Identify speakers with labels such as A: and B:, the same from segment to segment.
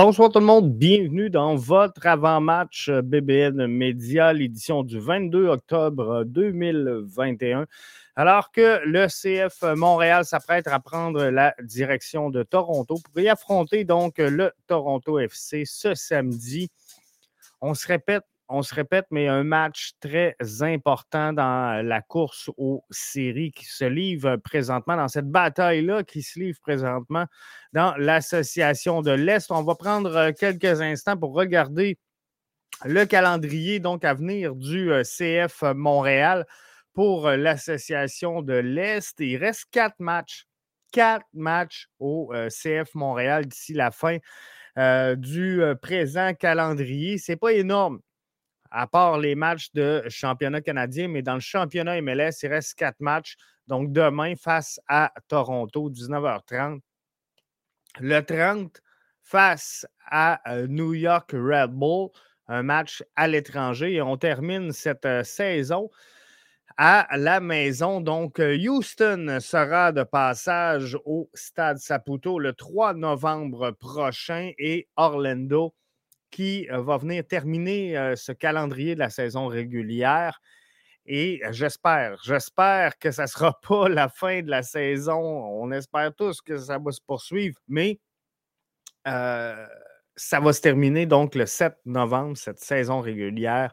A: Bonsoir tout le monde, bienvenue dans votre avant-match euh, BBN Média, l'édition du 22 octobre 2021. Alors que le CF Montréal s'apprête à prendre la direction de Toronto pour y affronter donc le Toronto FC ce samedi. On se répète, on se répète, mais un match très important dans la course aux séries qui se livre présentement, dans cette bataille-là qui se livre présentement dans l'Association de l'Est. On va prendre euh, quelques instants pour regarder le calendrier donc à venir du euh, CF Montréal pour euh, l'Association de l'Est. Il reste quatre matchs, quatre matchs au CF Montréal d'ici la fin du présent calendrier. C'est pas énorme à part les matchs de championnat canadien, mais dans le championnat MLS, il reste quatre matchs. Donc, demain, face à Toronto, 19h30. Le 30, face à euh, New York Red Bull, un match à l'étranger. Et on termine cette euh, saison à la maison. Donc, euh, Houston sera de passage au Stade Saputo le 3 novembre prochain et Orlando qui euh, va venir terminer euh, ce calendrier de la saison régulière. Et j'espère, j'espère que ça ne sera pas la fin de la saison. On espère tous que ça va se poursuivre, mais euh, ça va se terminer donc le 7 novembre, cette saison régulière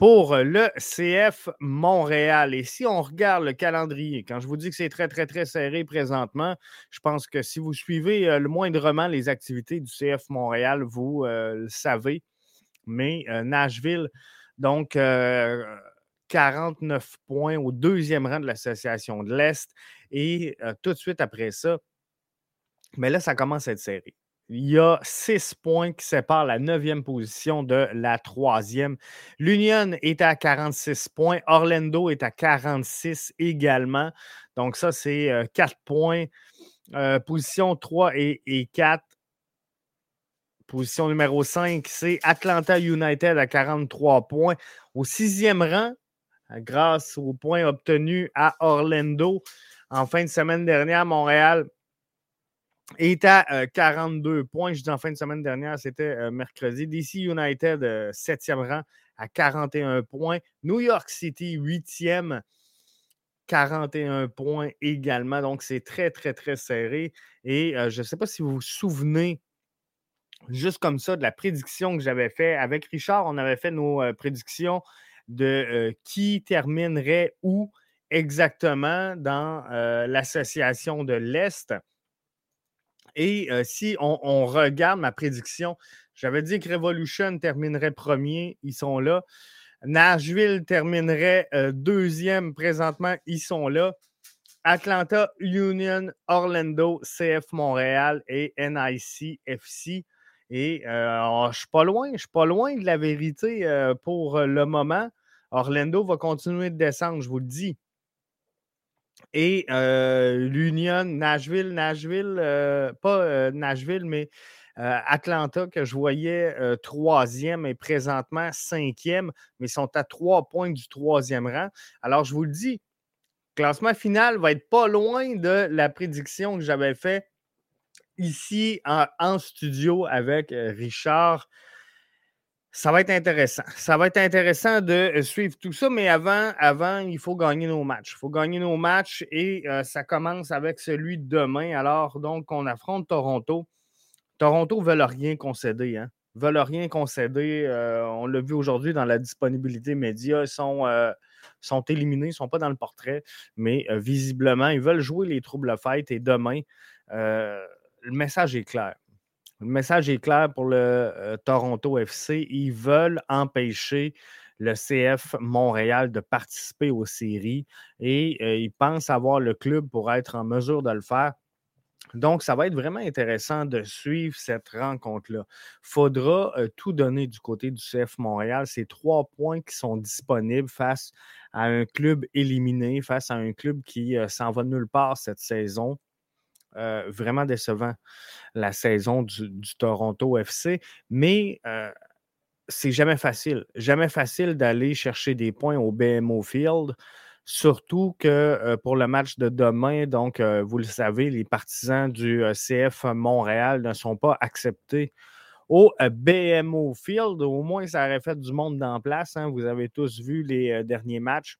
A: pour le CF Montréal. Et si on regarde le calendrier, quand je vous dis que c'est très, très, très serré présentement, je pense que si vous suivez euh, le moindrement les activités du CF Montréal, vous euh, le savez. Mais euh, Nashville, donc 49 points au deuxième rang de l'Association de l'Est. Et tout de suite après ça, mais là, ça commence à être serré. Il y a six points qui séparent la neuvième position de la troisième. L'Union est à 46 points. Orlando est à 46 également. Donc, ça, c'est euh, quatre points. Euh, position 3 et, et 4. Position numéro 5, c'est Atlanta United à 43 points. Au sixième rang, grâce aux points obtenus à Orlando en fin de semaine dernière, Montréal est à 42 euh, points. Je en fin de semaine dernière, c'était euh, mercredi. DC United, 7e euh, rang à 41 points. New York City, 8e, 41 points également. Donc, c'est très, très, très serré. Et je ne sais pas si vous vous souvenez, juste comme ça, de la prédiction que j'avais faite. Avec Richard, on avait fait nos prédictions de qui terminerait où exactement dans l'association de l'Est. Et si on, regarde ma prédiction, j'avais dit que Revolution terminerait premier, ils sont là. Nashville terminerait deuxième présentement, ils sont là. Atlanta, Union, Orlando, CF Montréal et NIC FC. Et je ne suis pas loin, je suis pas loin de la vérité pour le moment. Orlando va continuer de descendre, je vous le dis. Et l'Union, Nashville, Nashville, pas Nashville, mais Atlanta, que je voyais troisième et présentement cinquième, mais sont à trois points du troisième rang. Alors, je vous le dis, le classement final va être pas loin de la prédiction que j'avais faite ici en, studio avec Richard ça va être intéressant. Ça va être intéressant de euh, suivre tout ça, mais avant, avant il faut gagner nos matchs. Il faut gagner nos matchs et euh, ça commence avec celui de demain. Alors, donc, on affronte Toronto. Toronto ne veulent rien concéder. Hein? veulent rien concéder. Euh, on l'a vu aujourd'hui dans la disponibilité média. Ils sont, sont éliminés, ils ne sont pas dans le portrait, mais visiblement, ils veulent jouer les troubles fêtes et demain, le message est clair. Le message est clair pour le euh, Toronto FC. Ils veulent empêcher le CF Montréal de participer aux séries et euh, ils pensent avoir le club pour être en mesure de le faire. Donc, ça va être vraiment intéressant de suivre cette rencontre-là. Faudra euh, tout donner du côté du CF Montréal. Ces trois points qui sont disponibles face à un club éliminé, face à un club qui s'en va nulle part cette saison. Euh, vraiment décevant la saison du, Toronto FC, mais euh, c'est jamais facile. Jamais facile d'aller chercher des points au BMO Field. Surtout que euh, pour le match de demain, donc vous le savez, les partisans du CF Montréal ne sont pas acceptés au BMO Field. Au moins, ça aurait fait du monde dans place. Hein. Vous avez tous vu les derniers matchs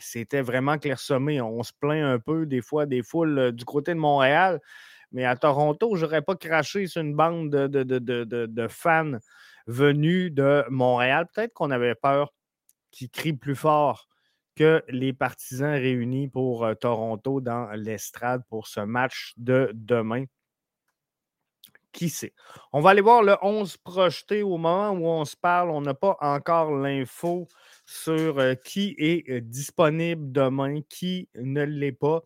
A: c'était vraiment clairsemé. On se plaint un peu des fois des foules du côté de Montréal, mais à Toronto, je n'aurais pas craché sur une bande de, de, fans venus de Montréal. Peut-être qu'on avait peur qu'ils crient plus fort que les partisans réunis pour Toronto dans l'estrade pour ce match de demain. Qui sait? On va aller voir le 11 projeté au moment où on se parle. On n'a pas encore l'info sur qui est disponible demain, qui ne l'est pas.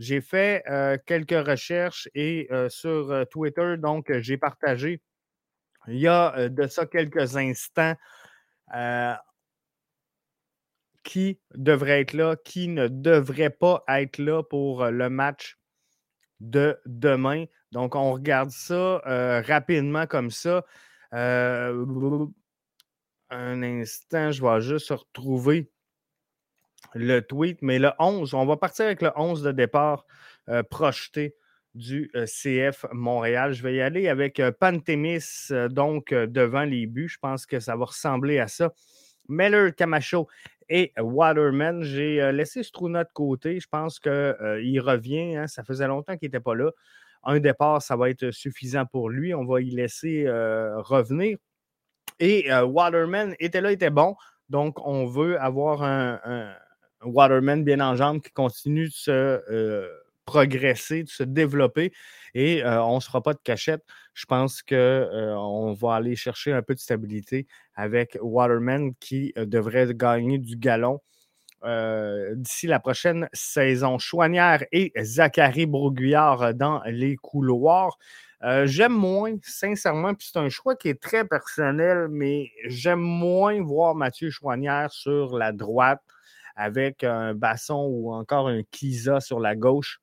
A: J'ai fait quelques recherches et sur Twitter, donc j'ai partagé il y a de ça quelques instants qui devrait être là, qui ne devrait pas être là pour le match de demain. Donc, on regarde ça rapidement comme ça. Un instant, je vais juste retrouver le tweet. Mais le 11, on va partir avec le 11 de départ euh, projeté du euh, CF Montréal. Je vais y aller avec euh, Pantémis, donc devant les buts. Je pense que ça va ressembler à ça. Meller, Camacho et Waterman. J'ai laissé Struna de côté. Je pense qu'il revient. Hein. Ça faisait longtemps qu'il n'était pas là. Un départ, ça va être suffisant pour lui. On va y laisser revenir. Et Waterman était là, était bon. Donc, on veut avoir un, Waterman bien en jambes qui continue de se progresser, de se développer. Et on ne se fera pas de cachette. Je pense qu'on va aller chercher un peu de stabilité avec Waterman qui devrait gagner du galon. D'ici la prochaine saison. Chouanière et Zachary Broguillard dans les couloirs. Euh, j'aime moins, sincèrement, puis c'est un choix qui est très personnel, mais j'aime moins voir Mathieu Chouanière sur la droite avec un Basson ou encore un Kiza sur la gauche.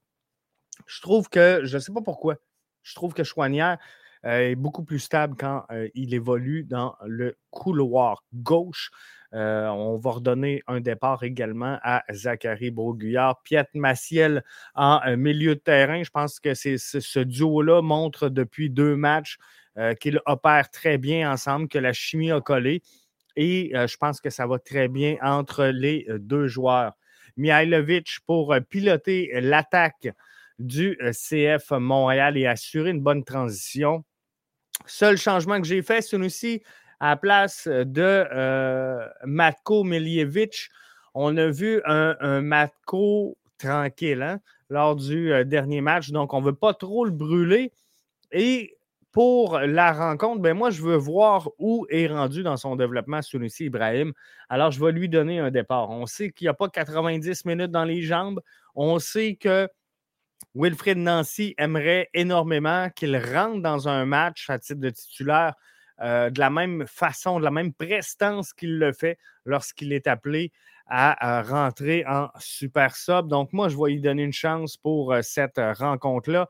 A: Je trouve que, je ne sais pas pourquoi, je trouve que Chouanière euh, est beaucoup plus stable quand euh, il évolue dans le couloir gauche. Euh, on va redonner un départ également à Zachary Broguillard. Piet Massiel en euh, milieu de terrain. Je pense que ce duo-là montre depuis deux matchs euh, qu'ils opèrent très bien ensemble, que la chimie a collé. Et je pense que ça va très bien entre les deux joueurs. Mihailovic pour piloter l'attaque du CF Montréal et assurer une bonne transition. Seul changement que j'ai fait, c'est aussi à la place de euh, Matko Miljevic, on a vu un, Matko tranquille hein, lors du euh, dernier match. Donc, on ne veut pas trop le brûler. Et pour la rencontre, ben moi, je veux voir où est rendu dans son développement Sunusi Ibrahim. Alors, je vais lui donner un départ. On sait qu'il n'y a pas 90 minutes dans les jambes. On sait que Wilfred Nancy aimerait énormément qu'il rentre dans un match à titre de titulaire euh, de la même façon, de la même prestance qu'il le fait lorsqu'il est appelé à, rentrer en super sub. Donc, moi, je vais lui donner une chance pour euh, cette rencontre-là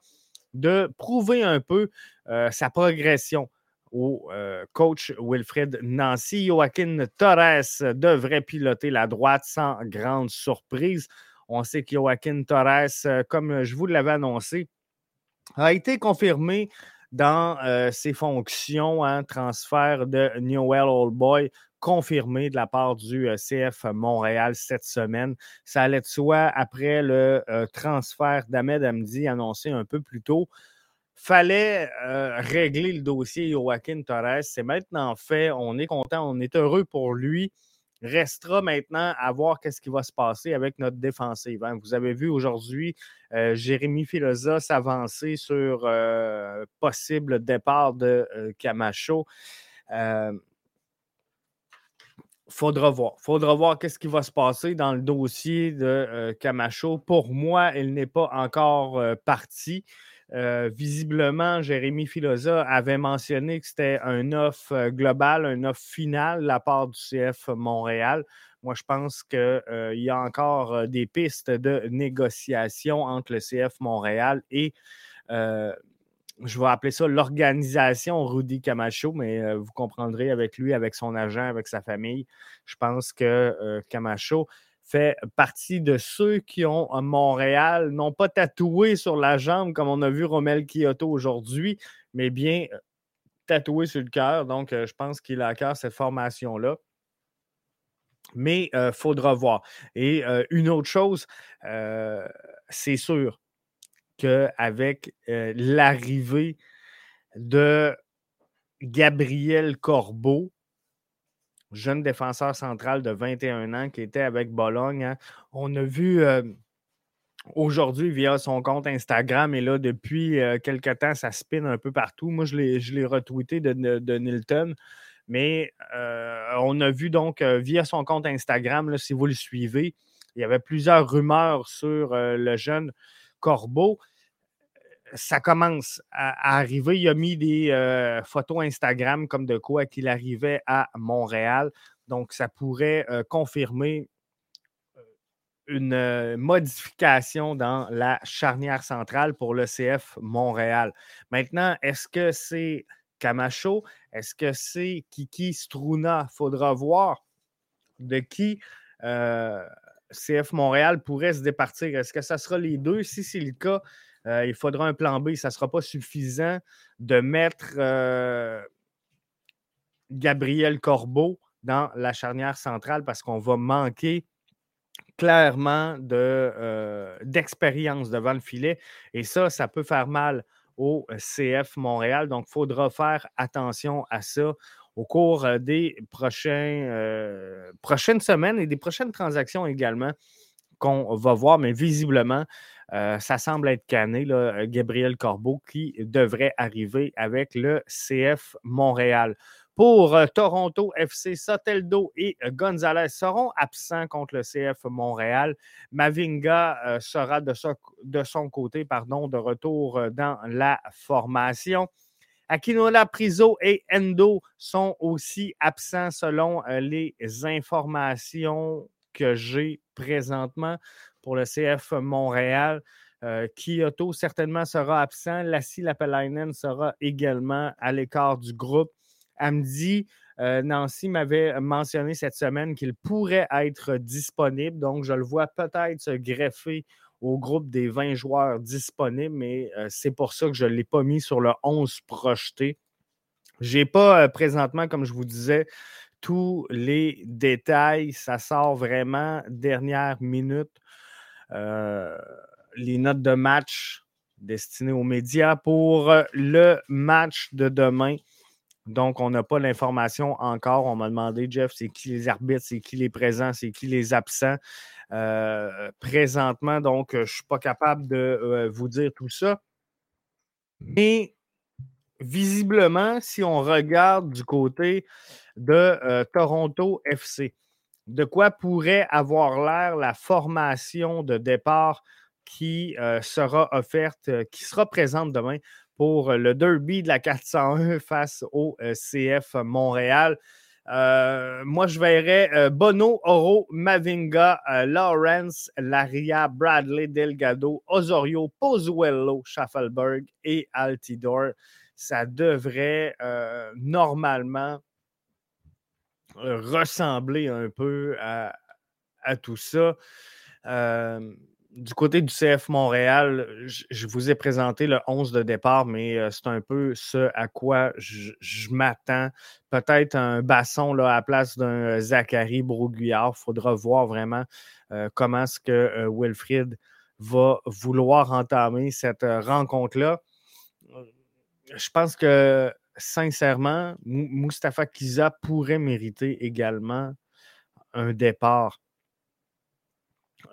A: de prouver un peu euh, sa progression au coach Wilfred Nancy. Joaquin Torres devrait piloter la droite sans grande surprise. On sait que Joaquin Torres, comme je vous l'avais annoncé, a été confirmé dans euh, ses fonctions, hein, transfert de Newell Old Boy confirmé de la part du euh, CF Montréal cette semaine. Ça allait de soi après le euh, transfert d'Ahmed Hamdi annoncé un peu plus tôt. Fallait régler le dossier Joaquin Torres. C'est maintenant fait. On est content, on est heureux pour lui. Restera maintenant à voir qu'est-ce qui va se passer avec notre défensive. Hein. Vous avez vu aujourd'hui euh, Jérémy Filosa s'avancer sur euh, possible départ de euh, Camacho. faudra voir. Faudra voir qu'est-ce qui va se passer dans le dossier de Camacho. Pour moi, il n'est pas encore parti. Euh, visiblement, Jérémy Filosa avait mentionné que c'était un offre euh, global, un offre final de la part du CF Montréal. Moi, je pense qu'il euh, y a encore des pistes de négociation entre le CF Montréal et, je vais appeler ça l'organisation Rudy Camacho, mais vous comprendrez avec lui, avec son agent, avec sa famille. Je pense que Camacho fait partie de ceux qui ont à Montréal, non pas tatoué sur la jambe comme on a vu Romel Kyoto aujourd'hui, mais bien euh, tatoué sur le cœur. Donc, je pense qu'il a à cœur cette formation-là. Mais il faudra voir. Et une autre chose, c'est sûr qu'avec l'arrivée de Gabriel Corbeau, jeune défenseur central de 21 ans qui était avec Bologne. Hein. On a vu euh, aujourd'hui via son compte Instagram et là, depuis euh, quelques temps, ça spin un peu partout. Moi, je l'ai retweeté de, Nilton. Mais euh, on a vu donc via son compte Instagram, si vous le suivez, il y avait plusieurs rumeurs sur le jeune Corbeau ça commence à, arriver. Il a mis des euh, photos Instagram comme de quoi qu'il arrivait à Montréal. Donc, ça pourrait euh, confirmer euh, une modification dans la charnière centrale pour le CF Montréal. Maintenant, est-ce que c'est Camacho? Est-ce que c'est Kiki Struna? Faudra voir de qui CF Montréal pourrait se départir. Est-ce que ça sera les deux? Si c'est le cas, euh, il faudra un plan B. Ça ne sera pas suffisant de mettre euh, Gabriel Corbeau dans la charnière centrale parce qu'on va manquer clairement euh, d'expérience devant le filet. Et ça, ça peut faire mal au CF Montréal. Donc, il faudra faire attention à ça au cours des prochaines semaines et des prochaines transactions également qu'on va voir. Mais visiblement, euh, ça semble être cané, là, Gabriel Corbeau, qui devrait arriver avec le CF Montréal. Pour euh, Toronto FC, Soteldo et Gonzalez seront absents contre le CF Montréal. Mavinga euh, sera de, son côté pardon, de retour dans la formation. Akinola Priso et Endo sont aussi absents selon les informations que j'ai présentement pour le CF Montréal. Euh, Kyoto certainement sera absent. Lassie Lapelainen sera également à l'écart du groupe. Amdi, euh, Nancy m'avait mentionné cette semaine qu'il pourrait être disponible, donc je le vois peut-être se greffer au groupe des 20 joueurs disponibles, mais euh, c'est pour ça que je ne l'ai pas mis sur le 11 projeté. Je n'ai pas présentement, comme je vous disais, tous les détails. Ça sort vraiment dernière minute. Euh, les notes de match destinées aux médias pour euh, le match de demain. Donc, on n'a pas l'information encore. On m'a demandé, Jeff, c'est qui les arbitres, c'est qui les présents, c'est qui les absents? Euh, présentement. Donc, je ne suis pas capable de vous dire tout ça. Mais visiblement, si on regarde du côté de Toronto FC, de quoi pourrait avoir l'air la formation de départ qui euh, sera offerte, euh, qui sera présente demain pour le derby de la 401 face au euh, CF Montréal. moi, je verrais Bono, Oro, Mavinga, Lawrence, Laria, Bradley, Delgado, Osorio, Pozuelo, Schaffelberg et Altidor. Ça devrait normalement ressembler un peu à, tout ça. du côté du CF Montréal, je, vous ai présenté le 11 de départ, mais euh, c'est un peu ce à quoi je, m'attends. Peut-être un basson là, à la place d'un Zachary Broguillard. Il faudra voir vraiment euh, comment est-ce que euh, Wilfried va vouloir entamer cette rencontre-là. Je pense que sincèrement, Mustafa Kiza pourrait mériter également un départ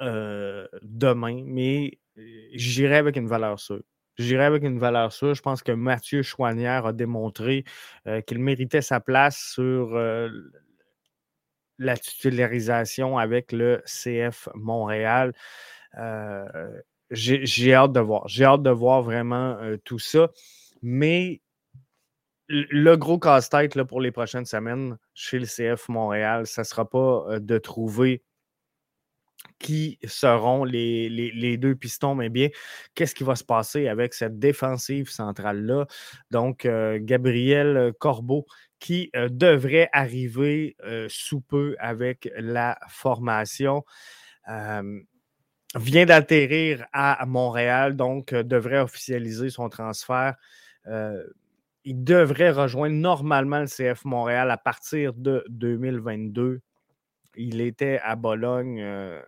A: demain, mais j'irai avec une valeur sûre. J'irai avec une valeur sûre. Je pense que Mathieu Chouanière a démontré qu'il méritait sa place sur la titularisation avec le CF Montréal. J'ai hâte de voir. J'ai hâte de voir vraiment tout ça. Mais le gros casse-tête pour les prochaines semaines chez le CF Montréal, ça ne sera pas euh, de trouver qui seront les, deux pistons, mais bien, qu'est-ce qui va se passer avec cette défensive centrale-là? Donc, euh, Gabriel Corbeau qui euh, devrait arriver sous peu avec la formation. vient d'atterrir à Montréal, donc devrait officialiser son transfert il devrait rejoindre normalement le CF Montréal à partir de 2022. Il était à Bologne euh,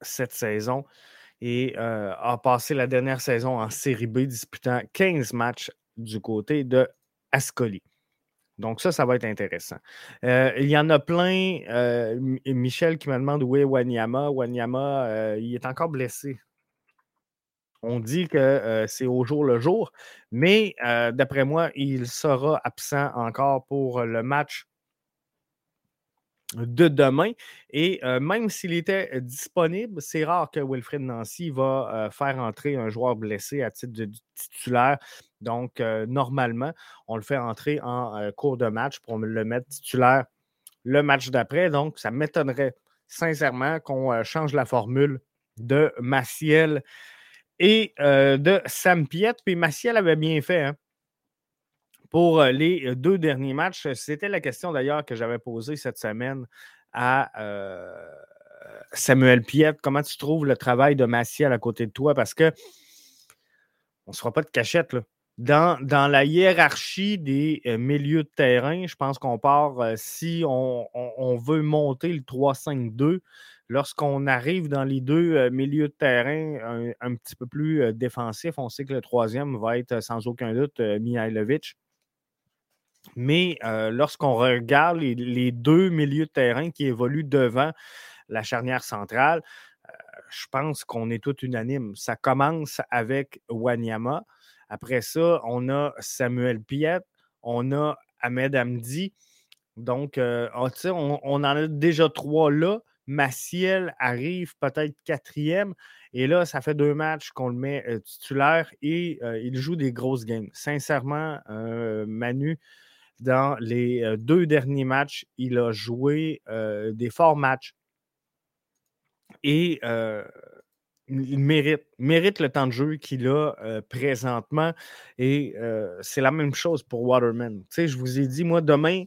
A: cette saison et euh, a passé la dernière saison en Série B, disputant 15 matchs du côté de Ascoli. Donc, ça, ça va être intéressant. Euh, il y en a plein. Michel qui me demande où est Wanyama. Wanyama, il est encore blessé on dit que c'est au jour le jour, mais d'après moi, il sera absent encore pour le match de demain. Et même s'il était disponible, c'est rare que Wilfred Nancy va faire entrer un joueur blessé à titre de titulaire. Donc, normalement, on le fait entrer en cours de match pour le mettre titulaire le match d'après. Donc, ça m'étonnerait sincèrement qu'on change la formule de Maciel et de Sam Piet. Puis Maciel avait bien fait hein, pour les deux derniers matchs. C'était la question d'ailleurs que j'avais posée cette semaine à Samuel Piet. Comment tu trouves le travail de Maciel à côté de toi? Parce que on ne se fera pas de cachette. Dans, dans, la hiérarchie des milieux de terrain, je pense qu'on part, si on, on, veut monter le 3-5-2, Lorsqu'on arrive dans les deux milieux de terrain un, petit peu plus défensifs, on sait que le troisième va être sans aucun doute Mihailovic. Mais lorsqu'on regarde les, deux milieux de terrain qui évoluent devant la charnière centrale, je pense qu'on est tout unanime. Ça commence avec Wanyama. Après ça, on a Samuel Piet, on a Ahmed Hamdi. Donc, oh, on, on, en a déjà trois là. Maciel arrive peut-être quatrième. Et là, ça fait deux matchs qu'on le met titulaire et il joue des grosses games. Sincèrement, Manu, dans les deux derniers matchs, il a joué des forts matchs. Et il mérite, mérite le temps de jeu qu'il a présentement. Et c'est la même chose pour Waterman. Tu sais, je vous ai dit, moi, demain,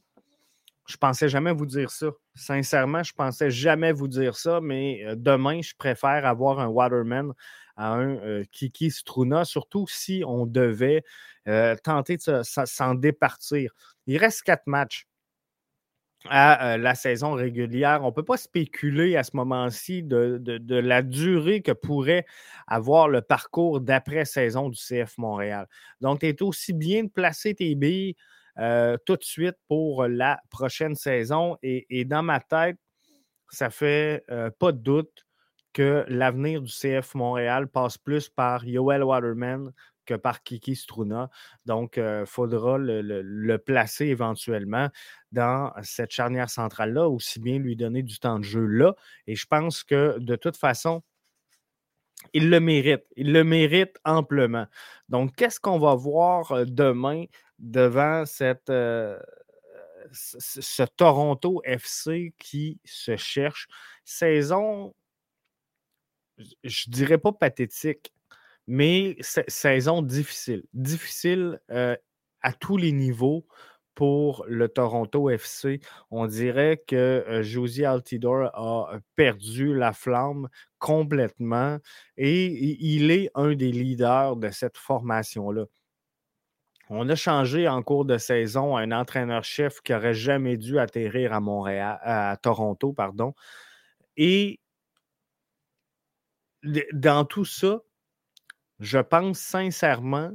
A: je pensais jamais vous dire ça. Sincèrement, je pensais jamais vous dire ça, mais demain, je préfère avoir un Waterman à un Kiki Struna, surtout si on devait tenter de s'en départir. Il reste quatre matchs à la saison régulière. On ne peut pas spéculer à ce moment-ci de, de, la durée que pourrait avoir le parcours d'après-saison du CF Montréal. Donc, tu es aussi bien de placer tes billes euh, tout de suite pour la prochaine saison. Et, dans ma tête, ça fait euh, pas de doute que l'avenir du CF Montréal passe plus par Yoel Waterman que par Kiki Struna. Donc, il euh, faudra le, placer éventuellement dans cette charnière centrale-là, aussi bien lui donner du temps de jeu là. Et je pense que de toute façon, il le mérite. Il le mérite amplement. Donc, qu'est-ce qu'on va voir demain devant cette, euh, ce Toronto FC qui se cherche? Saison, je dirais pas pathétique, mais saison difficile. Difficile euh, à tous les niveaux pour le Toronto FC. On dirait que euh, Josie Altidore a perdu la flamme complètement et il est un des leaders de cette formation-là. On a changé en cours de saison un entraîneur-chef qui n'aurait jamais dû atterrir à Montréal, à Toronto, pardon. Et dans tout ça, je pense sincèrement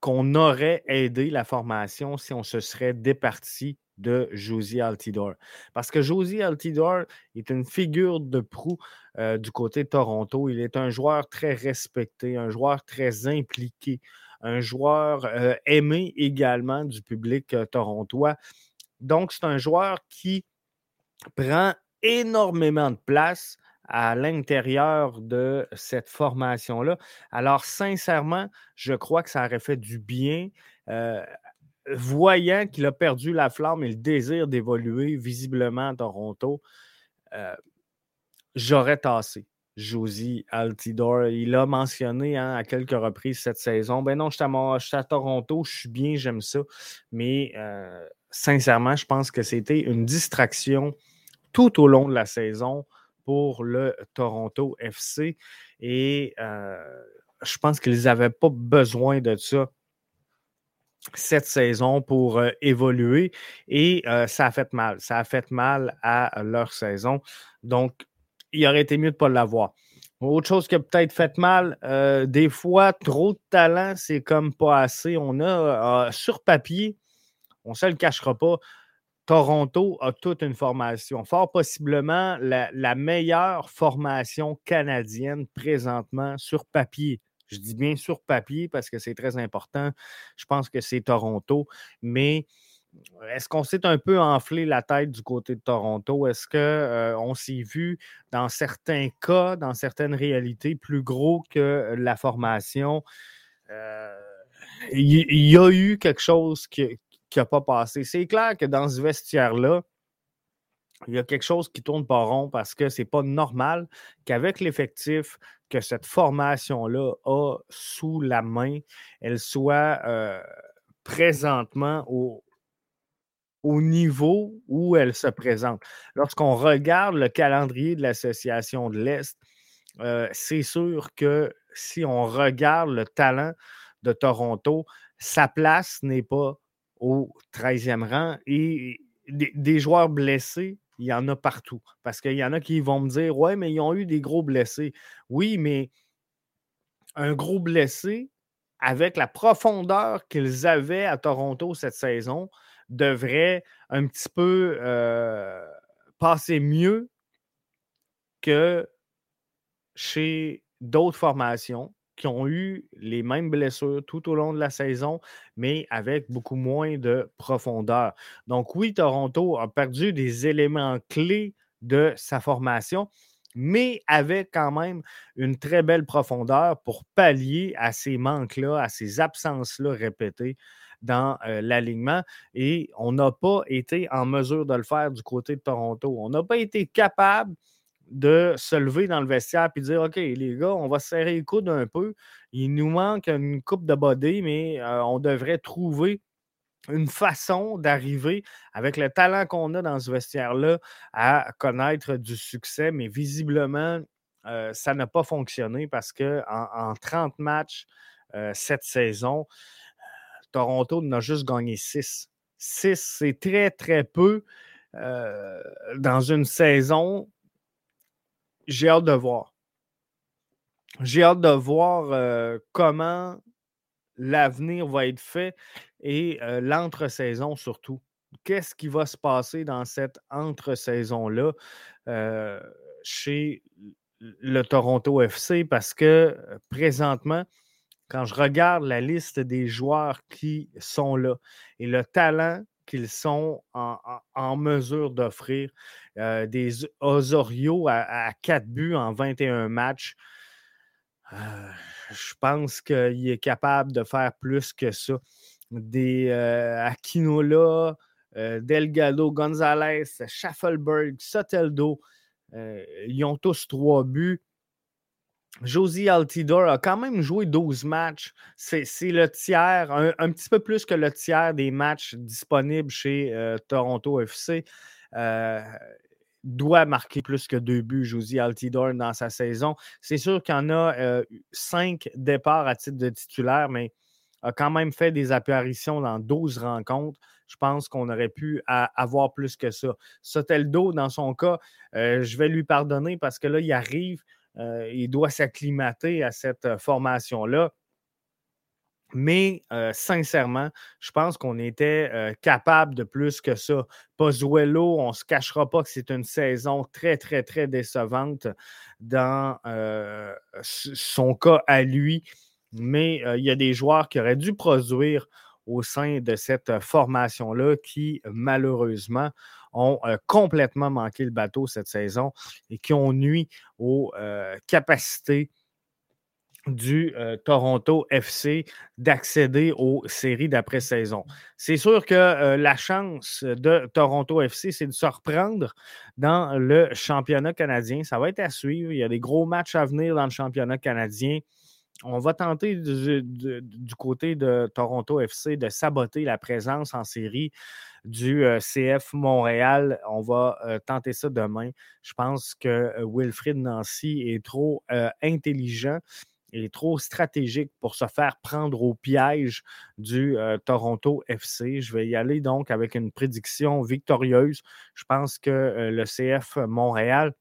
A: qu'on aurait aidé la formation si on se serait départi de Josie Altidore. Parce que Josie Altidore est une figure de proue euh, du côté Toronto. Il est un joueur très respecté, un joueur très impliqué, un joueur euh, aimé également du public euh, torontois. Donc, c'est un joueur qui prend énormément de place à l'intérieur de cette formation-là. Alors, sincèrement, je crois que ça aurait fait du bien. Euh, voyant qu'il a perdu la flamme et le désir d'évoluer visiblement à Toronto, j'aurais tassé. Josie Altidore. Il a mentionné hein, à quelques reprises cette saison. Ben non, je suis à, Toronto, je suis bien, j'aime ça. Mais euh, sincèrement, je pense que c'était une distraction tout au long de la saison pour le Toronto FC. Et euh, je pense qu'ils n'avaient pas besoin de ça cette saison pour évoluer et ça a fait mal. Ça a fait mal à leur saison. Donc, il aurait été mieux de ne pas l'avoir. Autre chose qui a peut-être fait mal, des fois, trop de talent, c'est comme pas assez. On a sur papier, on ne se le cachera pas, Toronto a toute une formation. Fort possiblement la, meilleure formation canadienne présentement sur papier. Je dis bien sur papier parce que c'est très important. Je pense que c'est Toronto. Mais est-ce qu'on s'est un peu enflé la tête du côté de Toronto? Est-ce qu'on euh, s'est vu dans certains cas, dans certaines réalités, plus gros que la formation? Euh, il y, a eu quelque chose qui, qui n'a pas passé. C'est clair que dans ce vestiaire-là, il y a quelque chose qui tourne pas rond parce que c'est pas normal qu'avec l'effectif que cette formation-là a sous la main, elle soit euh, présentement au, au niveau où elle se présente. Lorsqu'on regarde le calendrier de l'Association de l'Est, euh, c'est sûr que si on regarde le talent de Toronto, sa place n'est pas au 13e rang. Et des, joueurs blessés, il y en a partout. Parce qu'il y en a qui vont me dire Ouais, mais ils ont eu des gros blessés. Oui, mais un gros blessé, avec la profondeur qu'ils avaient à Toronto cette saison, devrait un petit peu euh, passer mieux que chez d'autres formations qui ont eu les mêmes blessures tout au long de la saison, mais avec beaucoup moins de profondeur. Donc oui, Toronto a perdu des éléments clés de sa formation, mais avec quand même une très belle profondeur pour pallier à ces manques-là, à ces absences-là répétées dans euh, l'alignement. Et on n'a pas été en mesure de le faire du côté de Toronto. On n'a pas été capable de se lever dans le vestiaire et dire OK, les gars, on va serrer le coude un peu. Il nous manque une coupe de body, mais euh, on devrait trouver une façon d'arriver avec le talent qu'on a dans ce vestiaire-là à connaître du succès, mais visiblement, euh, ça n'a pas fonctionné parce qu'en en, 30 matchs euh, cette saison, Toronto n'a juste gagné 6. 6, c'est très, très peu dans une saison j'ai hâte de voir. J'ai hâte de voir euh, comment l'avenir va être fait et euh, l'entre-saison surtout. Qu'est-ce qui va se passer dans cette entre-saison-là euh, chez le Toronto FC? Parce que présentement, quand je regarde la liste des joueurs qui sont là et le talent qu'ils sont en, mesure d'offrir. Euh, des Osorio à, 4 buts en 21 matchs. Euh, je pense qu'il est capable de faire plus que ça. Des euh, Aquinola, Delgado, Gonzalez, Schaffelberg, Soteldo, ils ont tous trois buts. Josie Altidor a quand même joué 12 matchs. C'est le tiers, un, petit peu plus que le tiers des matchs disponibles chez euh, Toronto FC. Euh, doit marquer plus que deux buts, Josie Altidor, dans sa saison. C'est sûr qu'il y en a euh, cinq départs à titre de titulaire, mais a quand même fait des apparitions dans 12 rencontres. Je pense qu'on aurait pu avoir plus que ça. Soteldo, dans son cas, je vais lui pardonner parce que là, il arrive euh, il doit s'acclimater à cette euh, formation-là. Mais euh, sincèrement, je pense qu'on était capable de plus que ça. Pozuelo, on ne se cachera pas que c'est une saison très, très, très décevante dans son cas à lui. Mais il y a des joueurs qui auraient dû produire au sein de cette formation-là qui, malheureusement, ont euh, complètement manqué le bateau cette saison et qui ont nuit aux euh, capacités du euh, Toronto FC d'accéder aux séries d'après-saison. C'est sûr que la chance de Toronto FC, c'est de se reprendre dans le championnat canadien. Ça va être à suivre. Il y a des gros matchs à venir dans le championnat canadien. On va tenter du côté de Toronto FC de saboter la présence en série du euh, CF Montréal. On va euh, tenter ça demain. Je pense que euh, Wilfrid Nancy est trop intelligent est trop stratégique pour se faire prendre au piège du Toronto FC. Je vais y aller donc avec une prédiction victorieuse. Je pense que le CF Montréal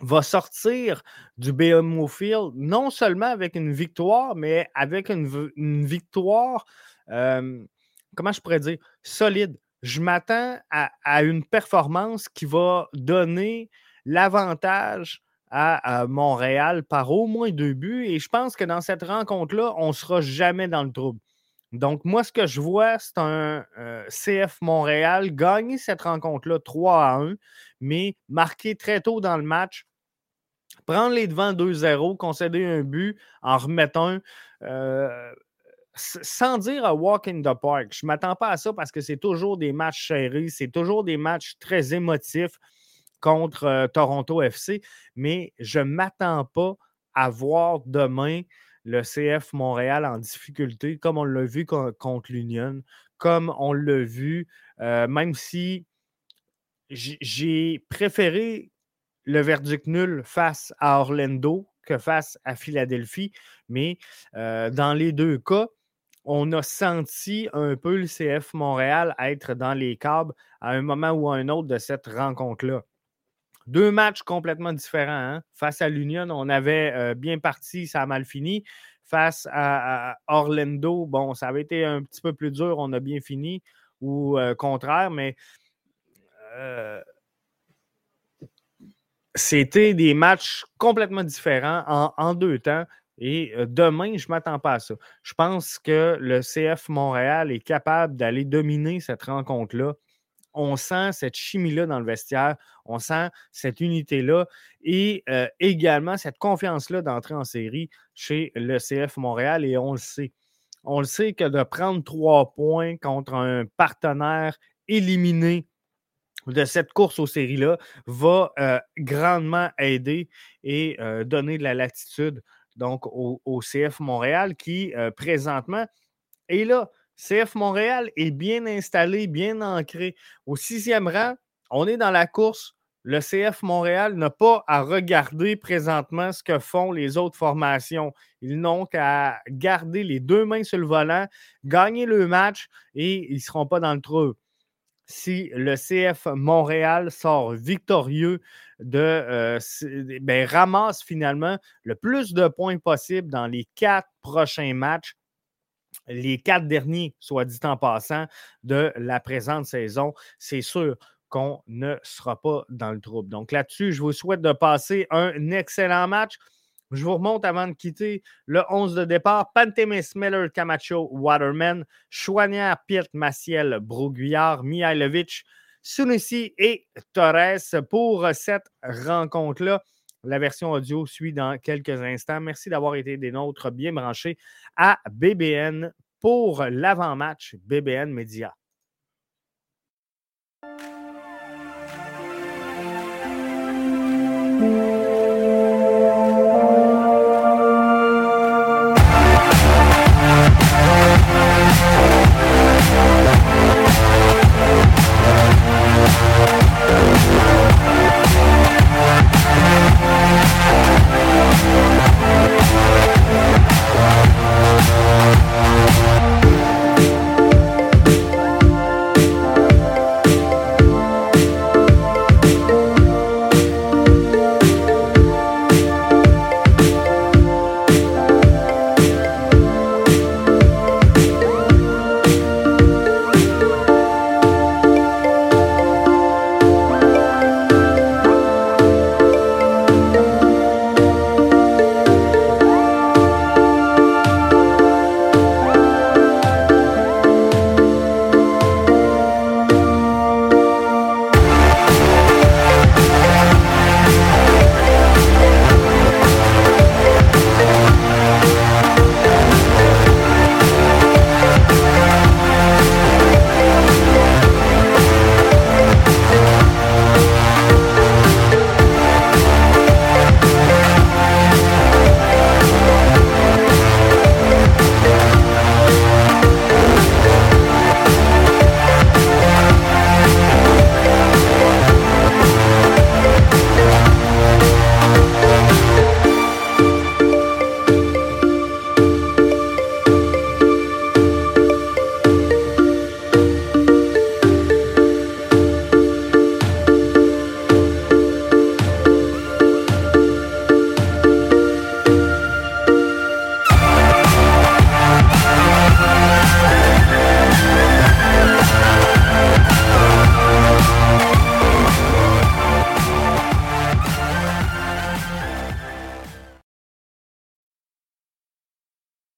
A: va sortir du BMO Field non seulement avec une victoire, mais avec une, victoire, comment je pourrais dire, solide. Je m'attends à, une performance qui va donner l'avantage à, Montréal par au moins deux buts. Et je pense que dans cette rencontre-là, on ne sera jamais dans le trouble. Donc, moi, ce que je vois, c'est un euh, CF Montréal gagner cette rencontre-là 3 à 1, mais marquer très tôt dans le match, prendre les devants 2-0, concéder un but, en remettant un. Euh, sans dire à walk in the park, je ne m'attends pas à ça parce que c'est toujours des matchs serrés, c'est toujours des matchs très émotifs contre euh, Toronto FC, mais je ne m'attends pas à voir demain le CF Montréal en difficulté, comme on l'a vu contre l'Union, comme on l'a vu, euh, même si j'ai préféré le verdict nul face à Orlando que face à Philadelphie, mais euh, dans les deux cas, on a senti un peu le CF Montréal être dans les câbles à un moment ou à un autre de cette rencontre-là. Deux matchs complètement différents. Hein. Face à l'Union, on avait euh, bien parti, ça a mal fini. Face à, Orlando, bon, ça avait été un petit peu plus dur, on a bien fini, ou euh, contraire, mais euh, c'était des matchs complètement différents en, deux temps. Et demain, je ne m'attends pas à ça. Je pense que le CF Montréal est capable d'aller dominer cette rencontre-là on sent cette chimie-là dans le vestiaire, on sent cette unité-là et euh, également cette confiance-là d'entrer en série chez le CF Montréal et on le sait. On le sait que de prendre trois points contre un partenaire éliminé de cette course aux séries-là va euh, grandement aider et euh, donner de la latitude donc au, au CF Montréal qui présentement est là CF Montréal est bien installé, bien ancré. Au sixième rang, on est dans la course. Le CF Montréal n'a pas à regarder présentement ce que font les autres formations. Ils n'ont qu'à garder les deux mains sur le volant, gagner le match et ils ne seront pas dans le trou. Si le CF Montréal sort victorieux de euh, ben, ramasse finalement le plus de points possible dans les quatre prochains matchs, les quatre derniers, soit dit en passant, de la présente saison, c'est sûr qu'on ne sera pas dans le trouble. Donc là-dessus, je vous souhaite de passer un excellent match. Je vous remonte avant de quitter le 11 de départ. Pantemis, Miller, Camacho, Waterman, Chouanière, Piet, Maciel, Broguillard, Mihailovic, Sunusi et Torres pour cette rencontre-là. La version audio suit dans quelques instants. Merci d'avoir été des nôtres bien branchés à BBN pour l'avant-match BBN Média.